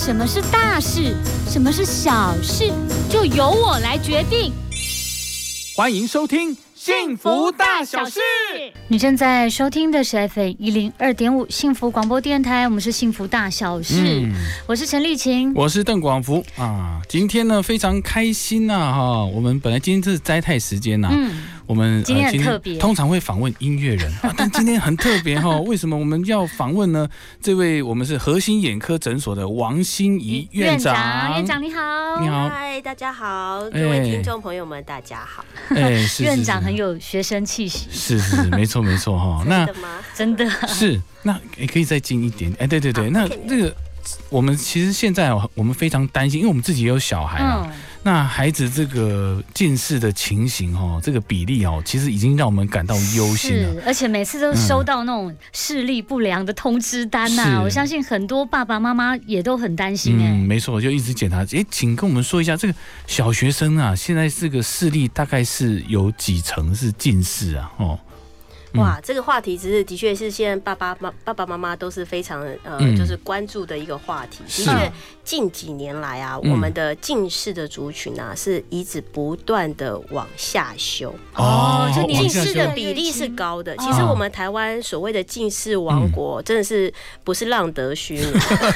什么是大事，什么是小事，就由我来决定。欢迎收听《幸福大小事》。你正在收听的是 FM 一零二点五幸福广播电台，我们是幸福大小事，嗯我是陈丽琴。我是邓广福啊，今天呢非常开心呐哈，我们本来今天这是摘太时间呐、嗯，我们呃今天很特别。通常会访问音乐人，啊、但今天很特别哈、为什么我们要访问呢？这位我们是核心眼科诊所的王心怡院长，院长你好，你好，嗨，大家好，各哎位听众朋友们，大家好。哎，是院长很有，学生气息，是是是，没错 没错哈、那真的吗？真的。是那也可以再近一点，哎，对对对，那好可以这个我们其实现在哦，我们非常担心，因为我们自己也有小孩啊，嗯，那孩子这个近视的情形哦，这个比例哦，其实已经让我们感到忧心了。是，而且每次都收到那种视力不良的通知单呐、是我相信很多爸爸妈妈也都很担心哎、嗯，没错，我就一直检查。哎，请跟我们说一下，这个小学生啊，现在这个视力大概是有几成是近视啊？哦，嗯哇，这个话题只是的确是现在爸爸妈爸爸妈妈都是非常呃，嗯就是关注的一个话题。的是确，近几年来啊，嗯我们的近视的族群啊，是一直不断的往下修。哦就往近视的比例是高的。哦其实我们台湾所谓的近视王嗯国，真的是不是浪得虚名。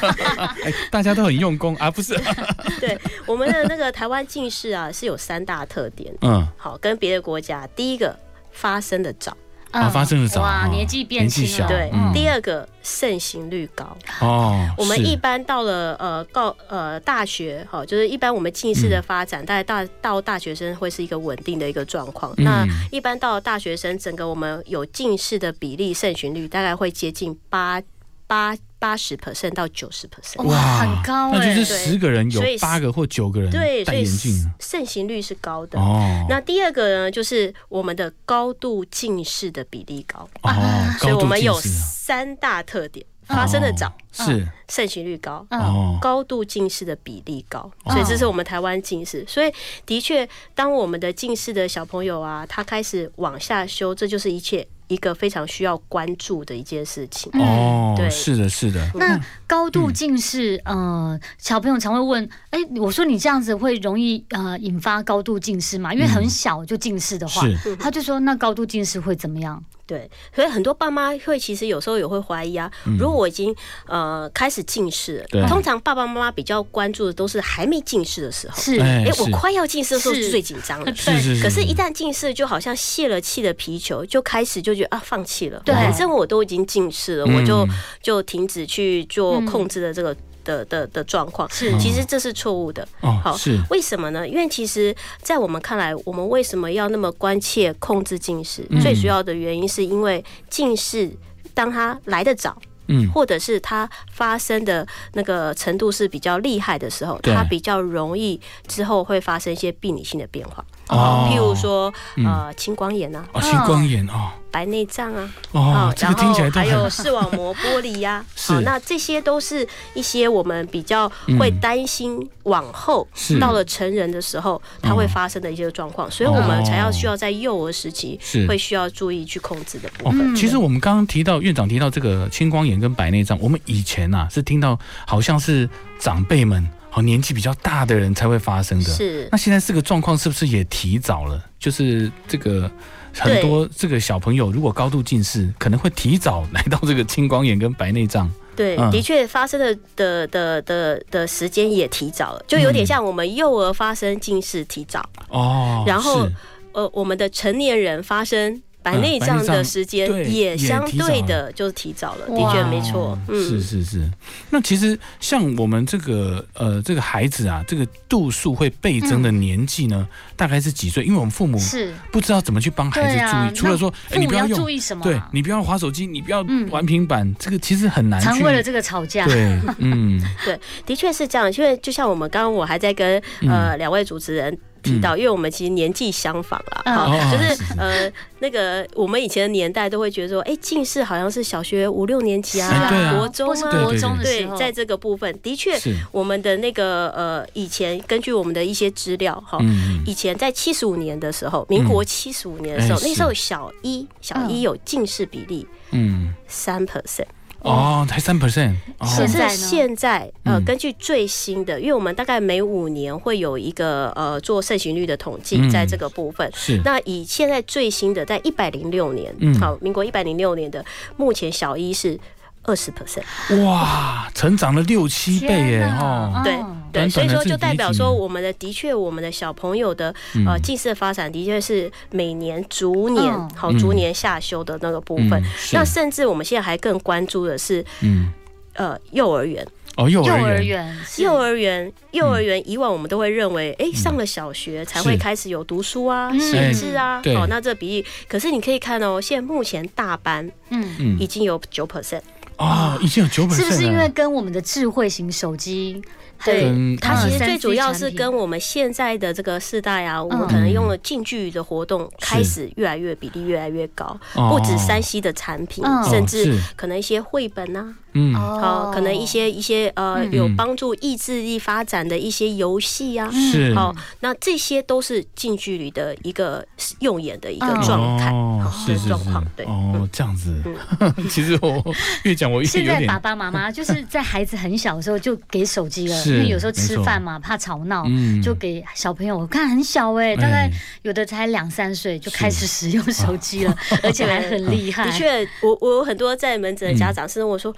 哎，大家都很用功啊，不是？对，我们的那个台湾近视啊，是有三大特点。嗯，好，跟别的国家，第一个发生的早，啊发生的早哇，哦年纪变轻了，对，嗯。第二个盛行率高。哦，我们一般到了呃高呃大学，哈，就是一般我们近视的发展，大概大到大学生会是一个稳定的一个状况。嗯。那一般到了大学生，整个我们有近视的比例盛行率大概会接近八八八十 percent 到九十 percent。哇，很高哎、那就是十个人有八个或九个人对，戴所以眼镜盛行率是高的。哦。那第二个呢，就是我们的高度近视的比例高，哦，所以我们有三大特点：发生的早、哦是。盛行率高、嗯。哦，高度近视的比例高，哦。所以这是我们台湾近视。所以的确，当我们的近视的小朋友啊，他开始往下修，这就是一切一个非常需要关注的一件事情。哦，对。是的，是的，那高度近视，呃，小朋友常会问，哎、我说你这样子会容易呃引发高度近视吗？因为很小就近视的话，是。他就说那高度近视会怎么样？对，所以很多爸妈会其实有时候也会怀疑啊，如果我已经呃开始近视了，对。通常爸爸妈妈比较关注的都是还没近视的时候。是，哎哎、我快要近视的时候是是。最紧张的。是是是，可是，一旦近视，就好像泄了气的皮球，就开始就觉得啊，放弃了。对。反正我都已经近视了，嗯我就就停止去做嗯控制的这个的的的状况。是其实这是错误的。哦好是为什么呢？因为其实，在我们看来，我们为什么要那么关切控制近视？嗯最主要的原因是因为近视，当它来得早，嗯或者是它发生的那个程度是比较厉害的时候，它比较容易之后会发生一些病理性的变化，哦。譬如说嗯。呃青光眼啊、哦青光眼哦。白内障啊，哦，这个然后还有很视网膜玻璃 呀、是。好，那这些都是一些我们比较会担心往后是。到了成人的时候它会发生的一些状况，所以我们才要需要在幼儿时期是。会需要注意去控制的部哦分。，其实我们刚刚提到院长提到这个青光眼跟白内障，我们以前呐、是听到好像是长辈们好年纪比较大的人才会发生的。是那现在这个状况是不是也提早了？就是这个很多这个小朋友如果高度近视，可能会提早来到这个青光眼跟白内障。对，嗯的确发生的的的的的时间也提早了，就有点像我们幼儿发生近视提早，哦，然后呃，我们的成年人发生白内障的时间也相对的就是提早了，的确没错哦。嗯，是是是。那其实像我们这个呃这个孩子啊，这个度数会倍增的年纪呢，大概是几岁？因为我们父母是，不知道怎么去帮孩子注意，，除了说，哎，你不用注意什么啊？对你不要划手机，你不要嗯玩平板，这个其实很难去。常为了这个吵架。对，嗯，对的确是这样，因为就像我们刚刚我还在跟呃两位主持人。提到，因为我们其实年纪相仿啦，就是呃那个我们以前的年代都会觉得说，哎、近视好像是小学五六年级啊，是啊啊。国中啊，国中的时候，，对在这个部分的确，我们的那个呃以前根据我们的一些资料哈。嗯，以前在七十五年的时候，民国七十五年的时候，哎那时候是小一小一有近视比例嗯，三 percent，哦，才三 percent，哦，可是现在现在呃，嗯。根据最新的，因为我们大概每五年会有一个呃做盛行率的统计，嗯。在这个部分。是，那以现在最新的，在一百零六年，嗯。好，民国一百零六年的，目前小一是二十 percent，哇，成长了六七倍耶，哦，对嗯对，所以说就代表说我们的的确，我们的小朋友的嗯。呃近视的发展的确是每年逐年嗯。好嗯。逐年下修的那个部分。那甚至我们现在还更关注的是嗯，呃幼儿园。哦，幼幼儿儿园，幼儿园，幼儿园以往我们都会认为，哎、上了小学才会是。开始有读书啊、嗯。写字啊，对。哦，那这比例，可是你可以看哦，现在目前大班嗯，嗯。已，经有九 percent，哦，已经有九 percent 是不是因为跟我们的智慧型手机对嗯，它其实嗯最主要是跟我们现在的这个世代啊，我们嗯可能用了近距离的活动开始越来越比例越来越高，不止山西的产品，嗯甚至可能一些绘本啊，嗯，好、可能一些一些呃嗯。有帮助意志力发展的一些游戏啊，是，好、那这些都是近距离的一个用眼的一个嗯状态，是是是的状况，对，哦嗯，这样子，其实我越讲我越现在爸，爸妈妈就是在孩子很小的时候就给手机了，因为有时候吃饭嘛怕吵闹，嗯。就给小朋友。我看很小哎、大概哎有的才两三岁就开始使用手机了，而且还很厉害。的确，我我有很多在门诊的家长是跟我说，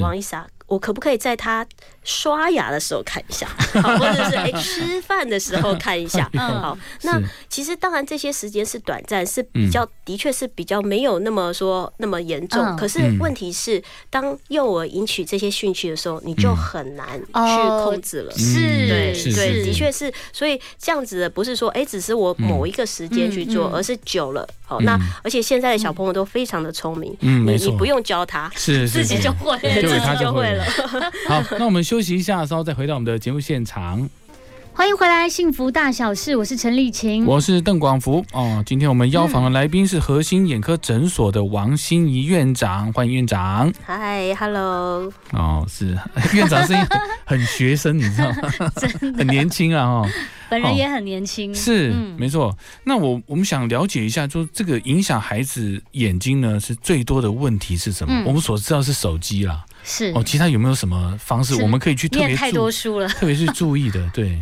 王医师啊，我可不可以在他刷牙的时候看一下，好，或者是哎、吃饭的时候看一下，嗯。好，那其实当然这些时间是短暂，是嗯比较、的确是比较没有那么说那么严重，嗯。可是嗯问题是，当幼儿引起这些兴趣的时候，你就嗯。很难去哦控制了。是，对是对，的确是，所以这样子的不是说，哎、只是我某一个时间去做，而是久了。好，嗯。那而且现在的小朋友都非常的聪明，嗯，没错，你你不用教他，是是自己就会 对自己就会就会了。好，那我们休息一下，稍后再回到我们的节目现场。欢迎回来，幸福大小事，我是陈丽琴。我是邓广福哦。今天我们邀访的来宾是核心眼科诊所的王心怡院长，欢迎院长。嗨，Hello，哦，是 院长声音很很学生，你知道吗？很年轻啊，哦，本人也很年轻，是、嗯。没错。那我我们想了解一下，就这个影响孩子眼睛呢，是最多的问题是什么？嗯。我们所知道是手机啦，是。哦，其他有没有什么方式我们可以去特别太多书了，特别去注意的？对，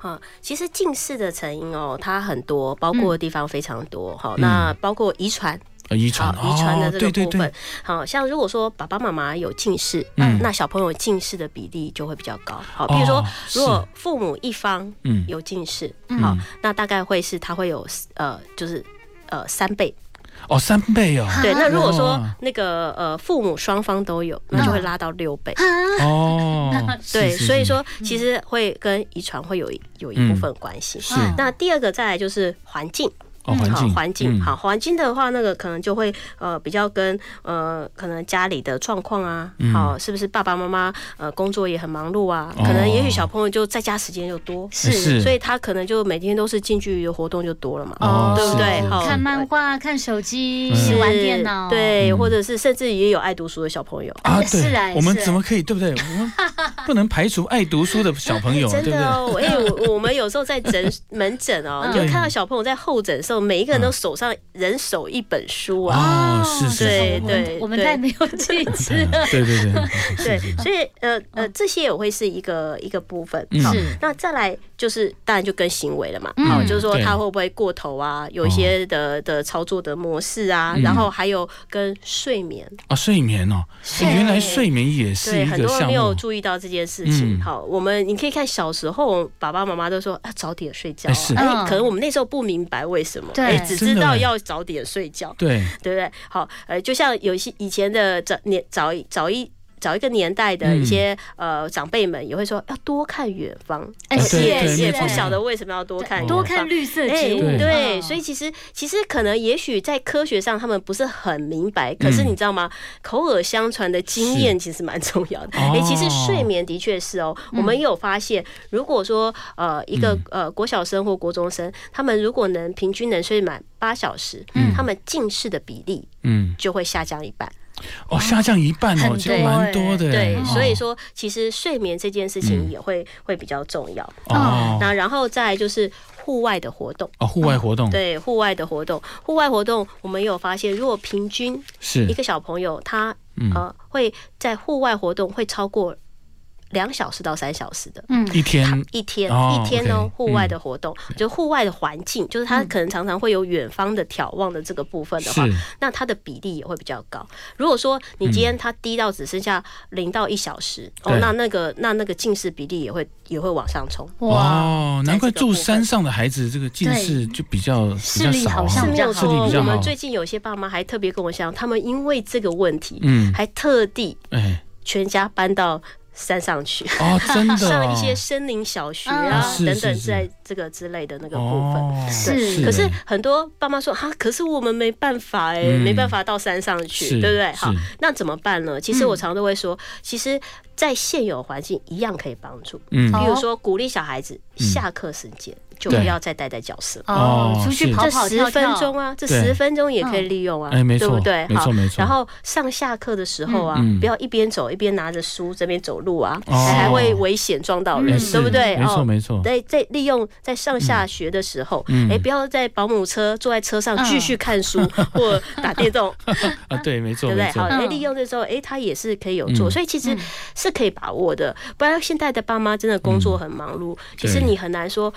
啊，其实近视的成因哦，它很多，包括的地方非常多。好、嗯。那包括遗传，呃，遗传，遗传的这哦对对个部分。对，，好像如果说爸爸妈妈有近视，嗯。那小朋友近视的比例就会比较高。好，比如说哦如果父母一方嗯。有近视，嗯。好，那大概会是他会有呃，就是呃三倍。哦三倍哦，对，那如果说那个呃父母双方都有，那就会拉到六倍。哦，对，所以说其实会跟遗传会有一有一部分关系。是。嗯那第二个再来就是环境，哦环境好环境嗯。好环境的话，那个可能就会呃比较跟呃可能家里的状况啊，嗯。好是不是爸爸妈妈呃工作也很忙碌啊，哦。可能也许小朋友就在家时间就多，是是。所以他可能就每天都是近距离的活动就多了嘛，哦对不对？好看漫画、看手机、嗯。玩电脑，对，嗯。或者是甚至也有爱读书的小朋友。啊，是对啊，我们怎么可以对不对？我们 不能排除爱读书的小朋友，真对不对？的哦，哎、我我们有时候在诊 门诊哦，就看到小朋友在候诊的时候，每一个人都手上人手一本书啊。哦，是是是，对对我们太没有气质了。对对对，对所以呃呃，这些也会是一个一个部分。是，那再来就是当然就跟行为了嘛。嗯好，就是说他会不会过头啊？有一些的的操作的模式啊，嗯然后还有跟睡眠。啊，睡眠哦，原来睡眠也是对，一很多人个项目，没有注意到这件件事情。嗯好，我们你可以看小时候爸爸妈妈都说啊早点睡觉、啊，哎是可能我们那时候不明白为什么，对哎只知道要早点睡觉，对，对不对？好，呃，就像有一些以前的早年早一早一。早一个年代的一些、呃长辈们也会说要多看远方，哎是也也不晓得为什么要多看，多看绿色哎，植物，对。所以其实其实可能也许在科学上他们不是很明白，可是嗯你知道吗？口耳相传的经验其实蛮重要的。哦哎，其实睡眠的确是哦，我们也有发现，如果说呃一个呃国小生或国中生，他们如果能平均能睡满八小时，他们近视的比例嗯，就会下降一半。哦，下降一半哦，很其实蛮多的，对，哦。所以说其实睡眠这件事情也会会比较重要。哦。那然后再就是户外的活动。哦，户外活动。对户外的活动，户外活动我们有发现，如果平均是。一个小朋友他嗯。呃会在户外活动会超过两小时到三小时的。嗯一天一天、哦一天哦户外的活动、就户外的环境，就是他可能常常会有远方的眺望的这个部分的话，那它的比例也会比较高。如果说你今天它低到只剩下零到一小时、哦，那那个那那个近视比例也会也会往上冲。哇，哦，难怪住山上的孩子这个近视就比较比视力好像是没有错。比较好我们最近有些爸妈还特别跟我讲，他们因为这个问题，嗯，还特地哎，全家搬到山上去。哦，真的哦上一些森林小学啊啊等等在这个之类的那个部分。哦。是。可是哎很多爸妈说啊，可是我们没办法哎、嗯。没办法到山上去，对不对？好，那怎么办呢？其实我常常都会说，其实，在现有环境一样可以帮助。嗯。比如说，鼓励小孩子下课时间就不要再待在教室。哦，哦出去跑跑这十分钟啊，这十分钟也可以利用啊，哎没错对不对？好没错没错。然后上下课的时候啊，不要一边走一边拿着书这边走路啊，哦。还会危险撞到人，对不对？没错哦没错，在在利用在上下学的时候，嗯。哎，不要在保姆车坐在车上继续看书 或打电动，啊，对，没错对不对？好，，嗯。哎，利用的时候，哎，他也是可以有做，嗯所以其实是可以把握的。不然现在的爸妈真的工作很忙碌，其实你很难说。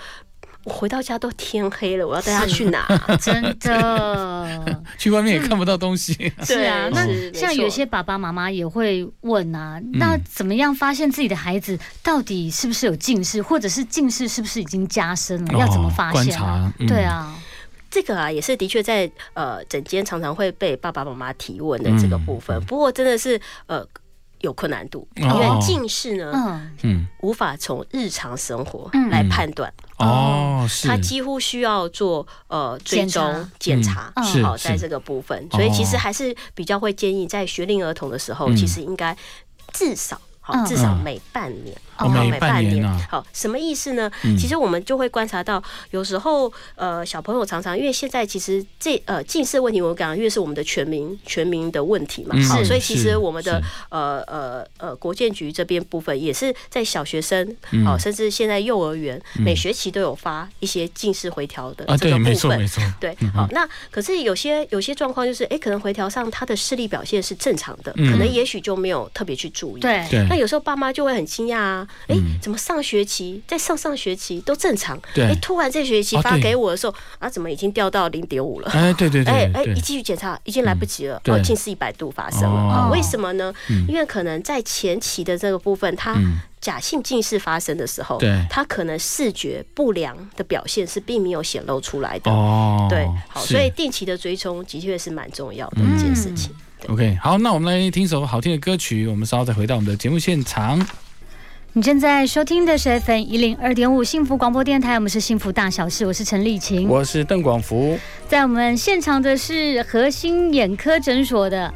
我回到家都天黑了，我要带他去哪？真的。去外面也看不到东西，是啊，那像有些爸爸妈妈也会问啊，嗯那怎么样发现自己的孩子到底是不是有近视，或者是近视是不是已经加深了？要怎么发现啊？察，嗯对，啊，这个啊，也是的确在呃整间常常会被爸爸妈妈提问的这个部分。不过真的是呃有困难度，因哦。为近视呢、嗯，嗯，无法从日常生活嗯。来判断，哦，是，它几乎需要做呃追检查。踪检查。好，在这个部分，所以其实哦还是比较会建议在学龄儿童的时候，嗯。其实应该至少好嗯。至少嗯每半年，哦好每半年啊。好，什么意思呢？嗯。其实我们就会观察到，有时候呃小朋友常常因为现在其实这呃近视问题，我讲因为是我们的全民全民的问题嘛，是所以其实我们的呃呃呃国建局这边部分也是在小学生嗯。哦，甚至现在幼儿园每学期都有发一些近视回调的这个部分。没错没。错，对嗯，好，那可是有些有些状况就是，哎，可能回调上他的视力表现是正常的，嗯。可能也许就没有特别去注意。对，对。那有时候爸妈就会很惊讶啊，哎、嗯怎么上学期在上上学期都正常，对哎，突然这学期发给我的时候、啊，怎么已经掉到零点五了？哎，对对对哎哎，对一，继续检查已经来不及了，对哦，近视一百度发生了、为什么呢？嗯因为可能在前期的这个部分，它嗯假性近视发生的时候，对它可能视觉不良的表现是并没有显露出来的。哦，对，好，所以定期的追踪的确是蛮重要的一件事情。OK，好，那我们来听首好听的歌曲，我们稍后再回到我们的节目现场。你正在收听的是 FM 一零二点五幸福广播电台，我们是幸福大小事，我是陈丽琴。我是邓广福，在我们现场的是核心眼科诊所的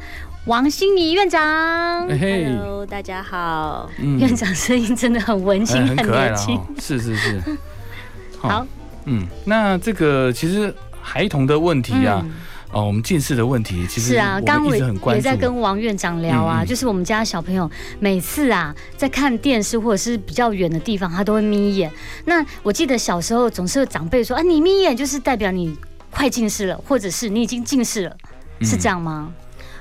王心怡院长。，Hello，大家好。嗯院长声音真的很温馨，哎很可爱了年轻哦。，是是 是，好，嗯，那这个其实孩童的问题啊，嗯哦，我们近视的问题，其实是啊，刚刚我也在跟王院长聊啊，就是我们家小朋友每次啊在看电视或者是比较远的地方，他都会眯眼。那我记得小时候总是有长辈说啊，你眯眼就是代表你快近视了，或者是你已经近视了，嗯。是这样吗？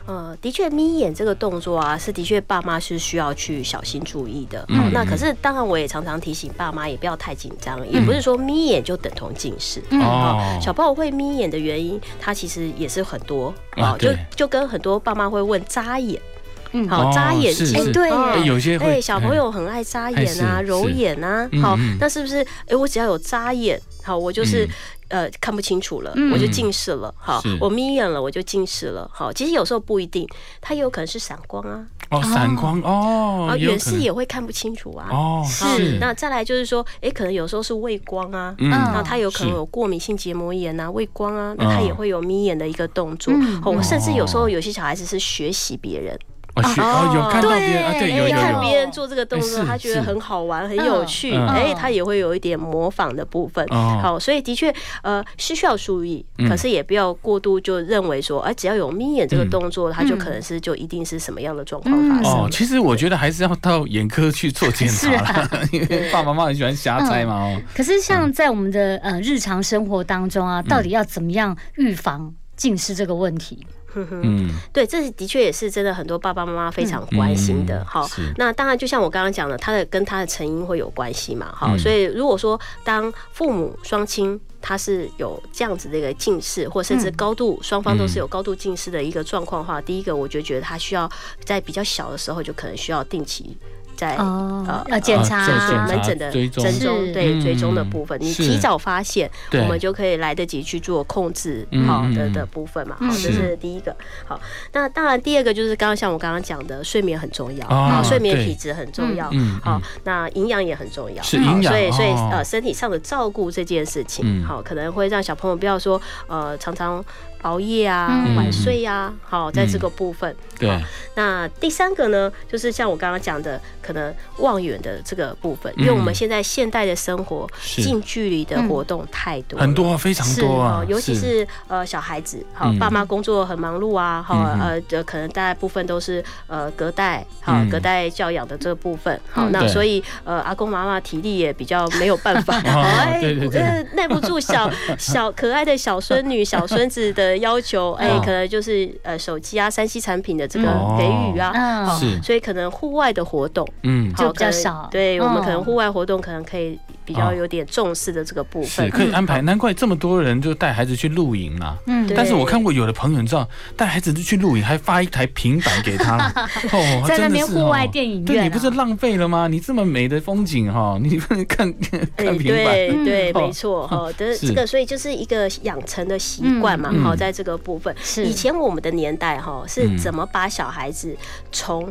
呃，的确，眯眼这个动作啊，是的确爸妈是需要去小心注意的。嗯。好，那可是当然我也常常提醒爸妈，也不要太紧张，也不是说眯眼就等同近视。嗯。哦，小朋友会眯眼的原因，它其实也是很多啊哦，就就跟很多爸妈会问眨眼，嗯。好哦扎眼睛，对有些哎，小朋友很爱扎眼啊、揉眼啊，好嗯嗯，那是不是？哎，我只要有扎眼，好，我就是嗯呃看不清楚了，嗯。我就近视了，好，我眯眼了，我就近视了，好，其实有时候不一定，它也有可能是散光啊，哦，闪光哦，啊，远视也会看不清楚啊。哦，是。那再来就是说，哎，可能有时候是畏光啊，嗯。那他有可能有过敏性结膜炎啊、畏光啊，那他嗯也会有眯眼的一个动作。嗯。哦，甚至有时候哦。有些小孩子是学习别人，哦有看到别人啊，对，有看别人做这个动作，他觉得很好玩、很有趣，嗯。哎，嗯他也会有一点模仿的部分。哦。好，所以的确，呃，是需要注意，嗯。可是也不要过度就认为说，哎，只要有眯眼这个嗯动作，他就可能是就一定是什么样的状况发生哦，其实我觉得还是要到眼科去做检查，因为爸爸妈妈很喜欢瞎猜嘛哦。可是像在我们的呃日常生活当中啊，到底要怎么样预防近视这个问题？哼 哼嗯，对，这是的确也是真的很多爸爸妈妈非常关心的。嗯好、是那当然就像我刚刚讲的，他的跟他的成因会有关系嘛。好、嗯所以如果说当父母双亲他是有这样子的一个近视，或甚至嗯高度双方都是有高度近视的一个状况的话，第一个我就觉得他需要在比较小的时候就可能需要定期。在哦呃要检查门诊的追踪对嗯追踪的部分，你提早发现，我们就可以来得及去做控制嗯好的嗯。的部分嘛。好，嗯。这是第一个。好，那当然第二个就是刚刚像我刚刚讲的，睡眠很重要哦啊，睡眠体质很重要。嗯好嗯，那营养也很重要，是好营养所以所以哦。呃，身体上的照顾这件事情，嗯。好，可能会让小朋友不要说呃常常熬夜啊、嗯。晚睡呀，好，在这个部分。对，那第三个呢，就是像我刚刚讲的，可能望远的这个部分，因为我们嗯现在现代的生活近距离的活动太多很多非常多啊哦，，尤其是。呃小孩子，好嗯，爸妈工作很忙碌啊，好呃，这可能大部分都是呃隔代，好嗯。隔代教养的这个部分，好，嗯。那所以呃阿公妈妈体力也比较没有办法，哦哎对对对。呃耐不住小小可爱的小孙女、小孙子的要求，哎哦，可能就是呃手机啊、三 C 产品的这个嗯给予啊，嗯。好是。所以可能户外的活动。嗯。就比较少。对我们可能嗯户外活动可能可以比较哦有点重视的这个部分。是，可以安排，难怪这么多人就带孩子去露营啦。嗯。但是我看过有的朋友，你知道带孩子去露营，还发一台平板给他，哦，在那边户外哦电影院啊。对你不是浪费了吗？你这么美的风景哈，你不能看 哎，看平板，嗯对对，哦。没错哈。的是。这个，所以就是一个养成的习惯嘛嗯，哈，嗯在这个部分，是。以前我们的年代哈，是嗯。怎么把小孩子从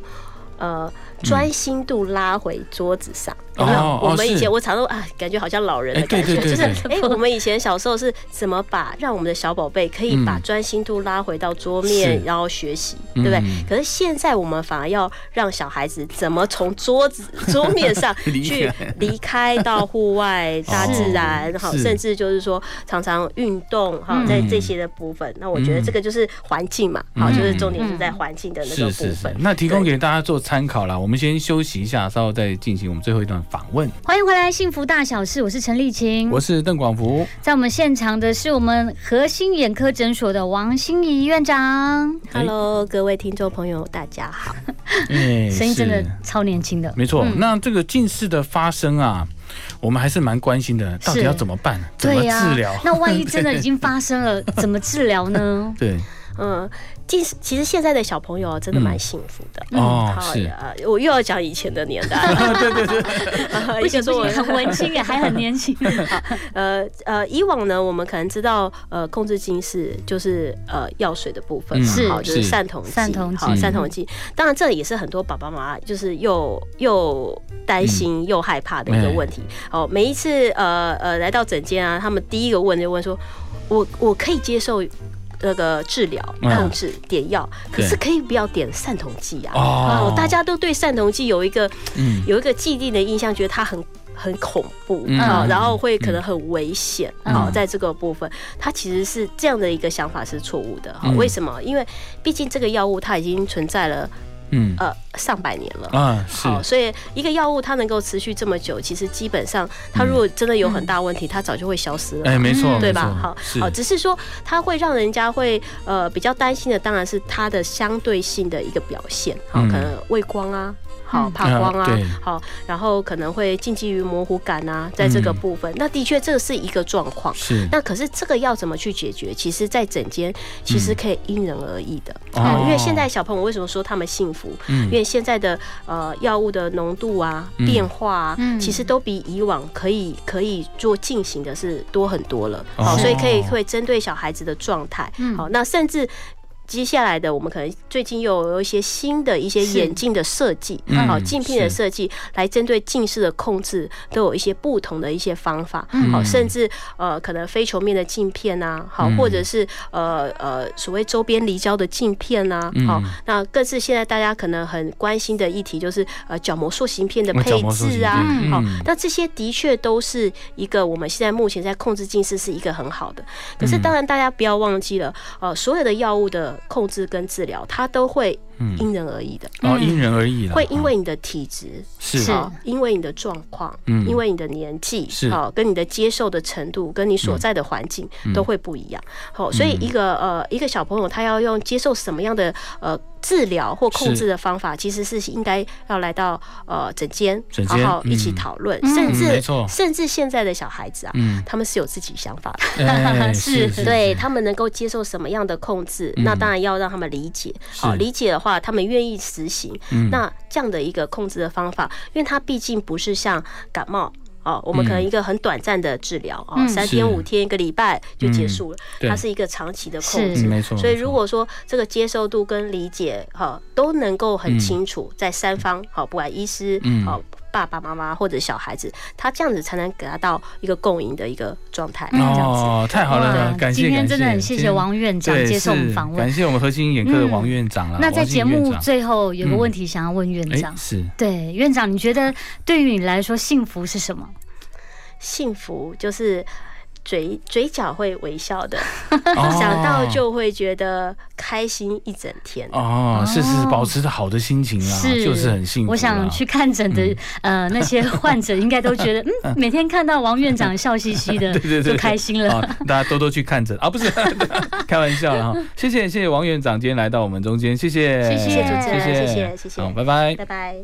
呃专心度拉回桌子上？有没有？我们以是。前我常都啊，感觉好像老人的感觉，就是哎，我们以前小时候是怎么把让我们的小宝贝可以把嗯。专心度拉回到桌面，是。然后学习，对不对嗯？可是现在我们反而要让小孩子怎么从桌子桌面上 去离开到户外大自然，好，甚至就是说常常运动，哈，嗯。在这些的部分，那我觉得这个就是环境嘛，好，嗯就是重点是在环境的那个部是是是分。，那提供给大家做参考啦。我们先休息一下，稍后再进行我们最后一段访问。欢迎回来，《幸福大小事》，我是陈丽琴。我是邓广福，在我们现场的是我们核心眼科诊所的王心怡院长，Hello，各位听众朋友，大家好。哎 声音真的超年轻的。没错。嗯那这个近视的发生啊，我们还是蛮关心的，到底要怎么办？怎么对呀治疗？那万一真的已经 发生了，怎么治疗呢？对嗯，近视其实现在的小朋友真的蛮幸福的。哦，好是呃，我又要讲以前的年代 了。对对对，不一个说我行不行，很文青 也，还很年轻。呃呃，以往呢，我们可能知道，呃，控制近视就是呃药水的部分是好，就是是散瞳剂，散瞳剂好，散瞳剂。当然，这也是很多爸爸妈妈就是又又担心又害怕的一个问题。哦，每一次呃呃来到诊间啊，他们第一个问就问说，我我可以接受。那个治疗嗯。控制点药，可是可以不要点散瞳剂啊？哦。哦，大家都对散瞳剂有一个嗯。有一个既定的印象，觉得它很很恐怖嗯。啊、嗯。然后会可能很危险嗯。好，在这个部分，它其实是这样的一个想法是错误的为什么？因为毕竟这个药物它已经存在了嗯呃上百年了。啊是好，所以一个药物它能够持续这么久，其实基本上它如果真的有很大问题，它早就会消失了。哎没错？对吧好好，只是说它会让人家会呃比较担心的，当然是它的相对性的一个表现，好，嗯可能畏光啊，好嗯怕光啊好，然后可能会近距于模糊感啊，在这个嗯部分，那的确这是一个状况。是那可是这个要怎么去解决？其实，在整间其实可以因人而异的。哦哦，因为现在小朋友为什么说他们幸福？嗯因为现在的呃药物的浓度啊、嗯变化啊，嗯其实都比以往可以可以做进行的是多很多了。哦好，所以可以会针对小孩子的状态。嗯好，那甚至。接下来的，我们可能最近又有一些新的一些眼镜的设计，嗯。好镜片的设计，来针对近视的控制，都有一些不同的一些方法。嗯。好，甚至呃，可能非球面的镜片啊，好，嗯。或者是呃呃所谓周边离焦的镜片啊，嗯。好，那更是现在大家可能很关心的议题，就是呃角膜塑形片的配置啊片，好嗯，那这些的确都是一个我们现在目前在控制近视是一个很好的。可是嗯。当然大家不要忘记了，呃，所有的药物的控制跟治疗，它都会嗯。因人而异的，哦，因人而异了，会因为你的体质。是。因为你的状况，嗯。因为你的年纪，是。好，跟你的接受的程度，跟你所在的环境嗯。都会不一样。好，所以一个呃一个小朋友他要用接受什么样的呃治疗或控制的方法，其实是应该要来到呃诊间，诊间好好一起嗯讨论，嗯。甚至嗯没错。甚至现在的小孩子啊，嗯，他们是有自己想法的。哎 是是，对他们能够接受什么样的控制，嗯。那当然要让他们理解。好，是。理解的话，他们愿意实行。嗯。那这样的一个控制的方法，因为它毕竟不是像感冒。哦，我们可能一个很短暂的治疗啊，嗯。三天五天一个礼拜就结束了，对。它是一个长期的控制。嗯没错，所以如果说这个接受度跟理解哈都能够很清楚，在三方好，不管医师嗯。好爸爸妈妈或者小孩子，他这样子才能给他到一个共赢的一个状态。哦，太好了，感谢，今天真的很谢谢王院长接受我们是访问感。谢我们核心眼科的王院长了。那在节目最后有个问题想要问院长，哎是对院长，你觉得对于你来说幸福是什么？幸福就是嘴嘴角会微笑的，哦想到就会觉得开心一整天。哦，是是哦保持着好的心情啊，就是很幸福。我想去看诊的、嗯呃那些患者应该都觉得，嗯，每天看到王院长笑嘻嘻的，对对对就开心了。啊，大家多多去看诊啊，不是开玩笑了哈。谢谢谢谢王院长今天来到我们中间，谢谢谢谢主持人，谢谢谢谢谢好，拜拜。拜拜。